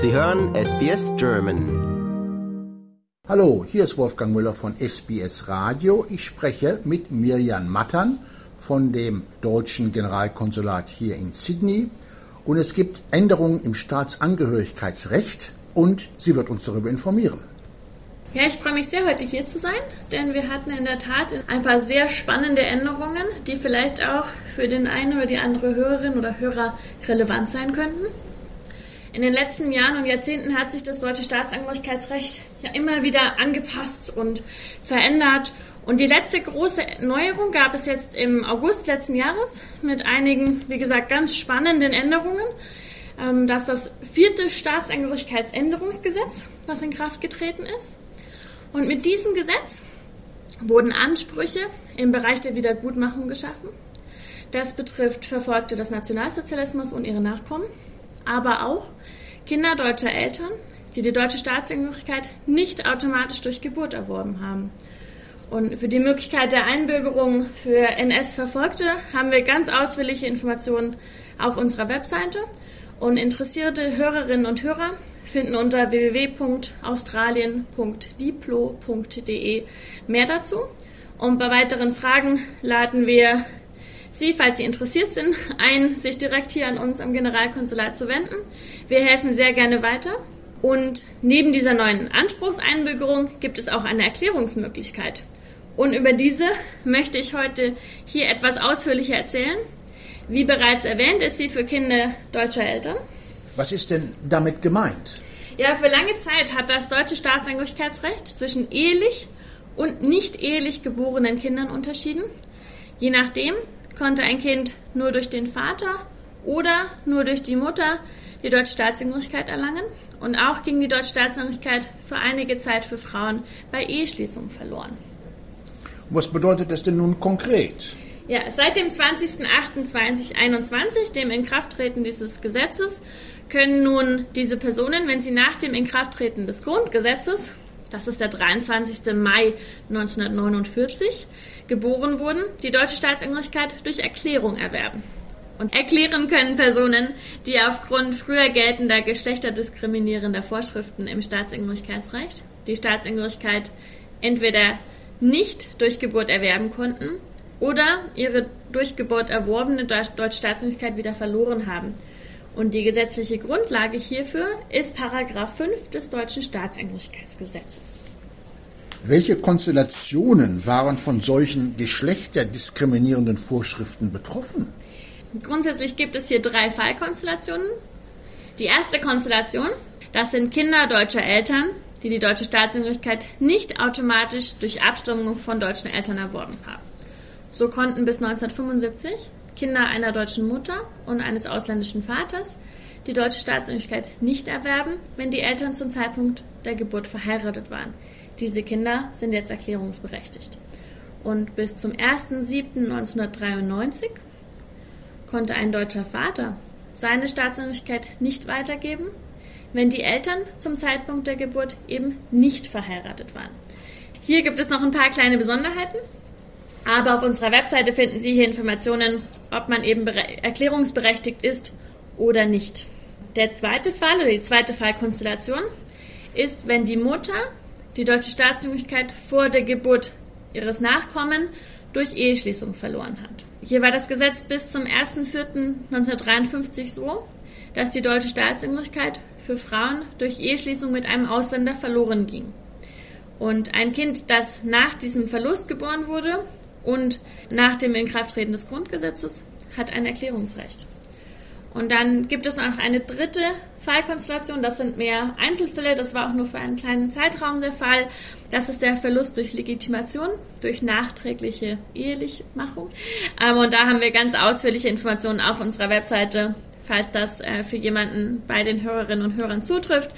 Sie hören SBS German. Hallo, hier ist Wolfgang Müller von SBS Radio. Ich spreche mit Mirjan Mattern von dem deutschen Generalkonsulat hier in Sydney. Und es gibt Änderungen im Staatsangehörigkeitsrecht und sie wird uns darüber informieren. Ja, ich freue mich sehr, heute hier zu sein, denn wir hatten in der Tat ein paar sehr spannende Änderungen, die vielleicht auch für den einen oder die andere Hörerin oder Hörer relevant sein könnten. In den letzten Jahren und Jahrzehnten hat sich das deutsche Staatsangehörigkeitsrecht ja immer wieder angepasst und verändert. Und die letzte große Neuerung gab es jetzt im August letzten Jahres mit einigen, wie gesagt, ganz spannenden Änderungen. Ähm, das ist das vierte Staatsangehörigkeitsänderungsgesetz, was in Kraft getreten ist. Und mit diesem Gesetz wurden Ansprüche im Bereich der Wiedergutmachung geschaffen. Das betrifft Verfolgte des Nationalsozialismus und ihre Nachkommen, aber auch Kinder deutscher Eltern, die die deutsche Staatsangehörigkeit nicht automatisch durch Geburt erworben haben. Und für die Möglichkeit der Einbürgerung für NS-Verfolgte haben wir ganz ausführliche Informationen auf unserer Webseite. Und interessierte Hörerinnen und Hörer finden unter www.australien.diplo.de mehr dazu. Und bei weiteren Fragen laden wir Sie, falls Sie interessiert sind, ein, sich direkt hier an uns am Generalkonsulat zu wenden. Wir helfen sehr gerne weiter. Und neben dieser neuen Anspruchseinbürgerung gibt es auch eine Erklärungsmöglichkeit. Und über diese möchte ich heute hier etwas ausführlicher erzählen. Wie bereits erwähnt, ist sie für Kinder deutscher Eltern. Was ist denn damit gemeint? Ja, für lange Zeit hat das deutsche Staatsangehörigkeitsrecht zwischen ehelich und nicht ehelich geborenen Kindern unterschieden. Je nachdem konnte ein Kind nur durch den Vater oder nur durch die Mutter die deutsche Staatsangehörigkeit erlangen. Und auch ging die deutsche Staatsangehörigkeit für einige Zeit für Frauen bei Eheschließung verloren. Was bedeutet das denn nun konkret? Ja, seit dem 20.08.2021, dem Inkrafttreten dieses Gesetzes, können nun diese Personen, wenn sie nach dem Inkrafttreten des Grundgesetzes, das ist der 23. Mai 1949, geboren wurden, die deutsche Staatsangehörigkeit durch Erklärung erwerben. Und erklären können Personen, die aufgrund früher geltender geschlechterdiskriminierender Vorschriften im Staatsangehörigkeitsrecht die Staatsangehörigkeit entweder nicht durch Geburt erwerben konnten oder ihre durch Geburt erworbene deutsche Staatsangehörigkeit wieder verloren haben. Und die gesetzliche Grundlage hierfür ist Paragraph 5 des deutschen Staatsangehörigkeitsgesetzes. Welche Konstellationen waren von solchen geschlechterdiskriminierenden Vorschriften betroffen? Grundsätzlich gibt es hier drei Fallkonstellationen. Die erste Konstellation, das sind Kinder deutscher Eltern, die die deutsche Staatsangehörigkeit nicht automatisch durch Abstimmung von deutschen Eltern erworben haben. So konnten bis 1975 Kinder einer deutschen Mutter und eines ausländischen Vaters die deutsche Staatsangehörigkeit nicht erwerben, wenn die Eltern zum Zeitpunkt der Geburt verheiratet waren. Diese Kinder sind jetzt erklärungsberechtigt. Und bis zum 1.7.1993 konnte ein deutscher Vater seine Staatsangehörigkeit nicht weitergeben, wenn die Eltern zum Zeitpunkt der Geburt eben nicht verheiratet waren. Hier gibt es noch ein paar kleine Besonderheiten, aber auf unserer Webseite finden Sie hier Informationen, ob man eben erklärungsberechtigt ist oder nicht. Der zweite Fall oder die zweite Fallkonstellation ist, wenn die Mutter die deutsche Staatsangehörigkeit vor der Geburt ihres Nachkommen durch Eheschließung verloren hat. Hier war das Gesetz bis zum 1.4.1953 so, dass die deutsche Staatsangehörigkeit für Frauen durch Eheschließung mit einem Ausländer verloren ging. Und ein Kind, das nach diesem Verlust geboren wurde und nach dem Inkrafttreten des Grundgesetzes, hat ein Erklärungsrecht. Und dann gibt es noch eine dritte Fallkonstellation, das sind mehr Einzelfälle, das war auch nur für einen kleinen Zeitraum der Fall. Das ist der Verlust durch Legitimation, durch nachträgliche Ehelichmachung. Ähm, und da haben wir ganz ausführliche Informationen auf unserer Webseite. Falls das äh, für jemanden bei den Hörerinnen und Hörern zutrifft,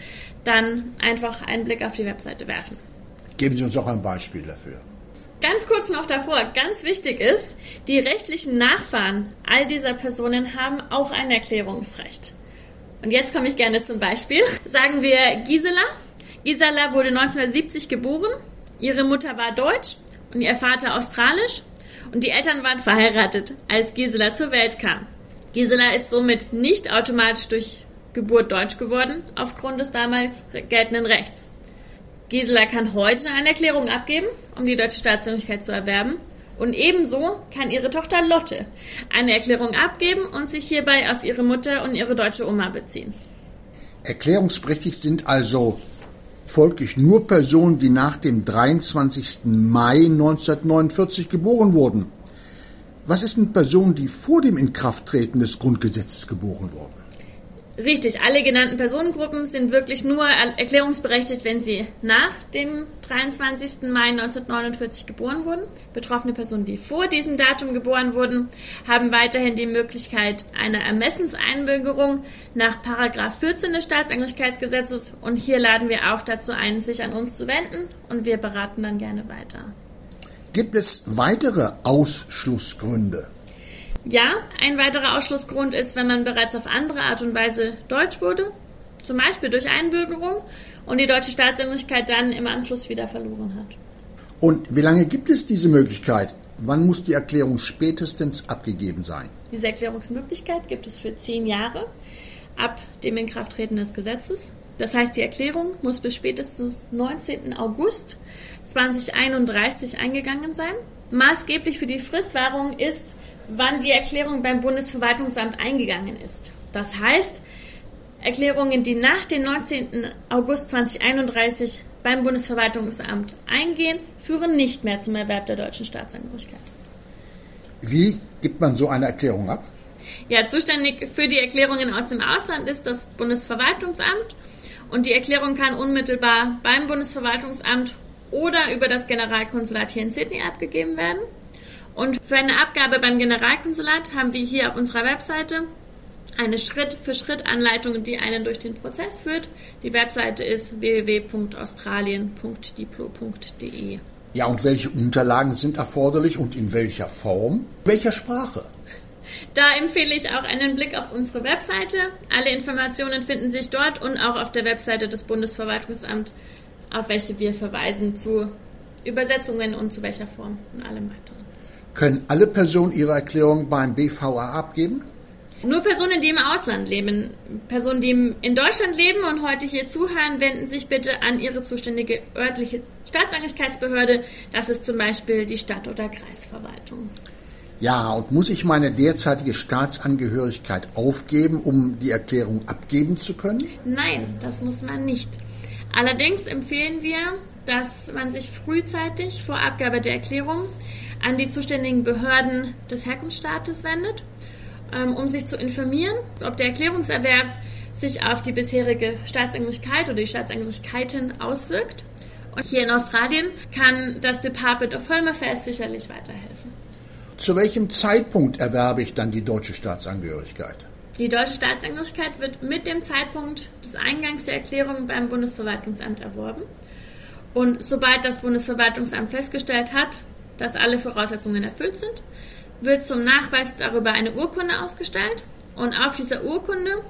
dann einfach einen Blick auf die Webseite werfen. Geben Sie uns auch ein Beispiel dafür. Ganz kurz noch davor, ganz wichtig ist, die rechtlichen Nachfahren all dieser Personen haben auch ein Erklärungsrecht. Und jetzt komme ich gerne zum Beispiel. Sagen wir Gisela. Gisela wurde 1970 geboren. Ihre Mutter war deutsch und ihr Vater australisch. Und die Eltern waren verheiratet, als Gisela zur Welt kam. Gisela ist somit nicht automatisch durch Geburt deutsch geworden, aufgrund des damals geltenden Rechts. Gisela kann heute eine Erklärung abgeben, um die deutsche Staatsangehörigkeit zu erwerben. Und ebenso kann ihre Tochter Lotte eine Erklärung abgeben und sich hierbei auf ihre Mutter und ihre deutsche Oma beziehen. Erklärungsberechtigt sind also folglich nur Personen, die nach dem 23. Mai 1949 geboren wurden. Was ist mit Personen, die vor dem Inkrafttreten des Grundgesetzes geboren wurden? Richtig, alle genannten Personengruppen sind wirklich nur erklärungsberechtigt, wenn sie nach dem 23. Mai 1949 geboren wurden. Betroffene Personen, die vor diesem Datum geboren wurden, haben weiterhin die Möglichkeit einer Ermessenseinbürgerung nach 14 des Staatsangehörigkeitsgesetzes und hier laden wir auch dazu ein, sich an uns zu wenden und wir beraten dann gerne weiter. Gibt es weitere Ausschlussgründe? Ja, ein weiterer Ausschlussgrund ist, wenn man bereits auf andere Art und Weise deutsch wurde, zum Beispiel durch Einbürgerung und die deutsche Staatsangehörigkeit dann im Anschluss wieder verloren hat. Und wie lange gibt es diese Möglichkeit? Wann muss die Erklärung spätestens abgegeben sein? Diese Erklärungsmöglichkeit gibt es für zehn Jahre ab dem Inkrafttreten des Gesetzes. Das heißt, die Erklärung muss bis spätestens 19. August 2031 eingegangen sein. Maßgeblich für die Fristwahrung ist wann die Erklärung beim Bundesverwaltungsamt eingegangen ist. Das heißt, Erklärungen, die nach dem 19. August 2031 beim Bundesverwaltungsamt eingehen, führen nicht mehr zum Erwerb der deutschen Staatsangehörigkeit. Wie gibt man so eine Erklärung ab? Ja, zuständig für die Erklärungen aus dem Ausland ist das Bundesverwaltungsamt und die Erklärung kann unmittelbar beim Bundesverwaltungsamt oder über das Generalkonsulat hier in Sydney abgegeben werden. Und für eine Abgabe beim Generalkonsulat haben wir hier auf unserer Webseite eine Schritt-für-Schritt-Anleitung, die einen durch den Prozess führt. Die Webseite ist www.australien.diplo.de. Ja, und welche Unterlagen sind erforderlich und in welcher Form? Welcher Sprache? Da empfehle ich auch einen Blick auf unsere Webseite. Alle Informationen finden sich dort und auch auf der Webseite des Bundesverwaltungsamts, auf welche wir verweisen zu Übersetzungen und zu welcher Form und allem weiteren. Können alle Personen ihre Erklärung beim BVA abgeben? Nur Personen, die im Ausland leben. Personen, die in Deutschland leben und heute hier zuhören, wenden sich bitte an ihre zuständige örtliche Staatsangehörigkeitsbehörde. Das ist zum Beispiel die Stadt- oder Kreisverwaltung. Ja, und muss ich meine derzeitige Staatsangehörigkeit aufgeben, um die Erklärung abgeben zu können? Nein, das muss man nicht. Allerdings empfehlen wir, dass man sich frühzeitig vor Abgabe der Erklärung an die zuständigen Behörden des Herkunftsstaates wendet, ähm, um sich zu informieren, ob der Erklärungserwerb sich auf die bisherige Staatsangehörigkeit oder die Staatsangehörigkeiten auswirkt. Und hier in Australien kann das Department of Home Affairs sicherlich weiterhelfen. Zu welchem Zeitpunkt erwerbe ich dann die deutsche Staatsangehörigkeit? Die deutsche Staatsangehörigkeit wird mit dem Zeitpunkt des Eingangs der Erklärung beim Bundesverwaltungsamt erworben. Und sobald das Bundesverwaltungsamt festgestellt hat, dass alle Voraussetzungen erfüllt sind, wird zum Nachweis darüber eine Urkunde ausgestellt und auf dieser Urkunde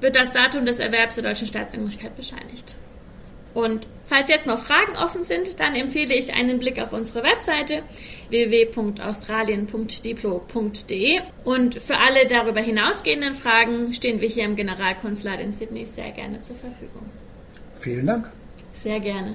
wird das Datum des Erwerbs der deutschen Staatsangehörigkeit bescheinigt. Und falls jetzt noch Fragen offen sind, dann empfehle ich einen Blick auf unsere Webseite www.australien.diplo.de und für alle darüber hinausgehenden Fragen stehen wir hier im Generalkonsulat in Sydney sehr gerne zur Verfügung. Vielen Dank. Sehr gerne.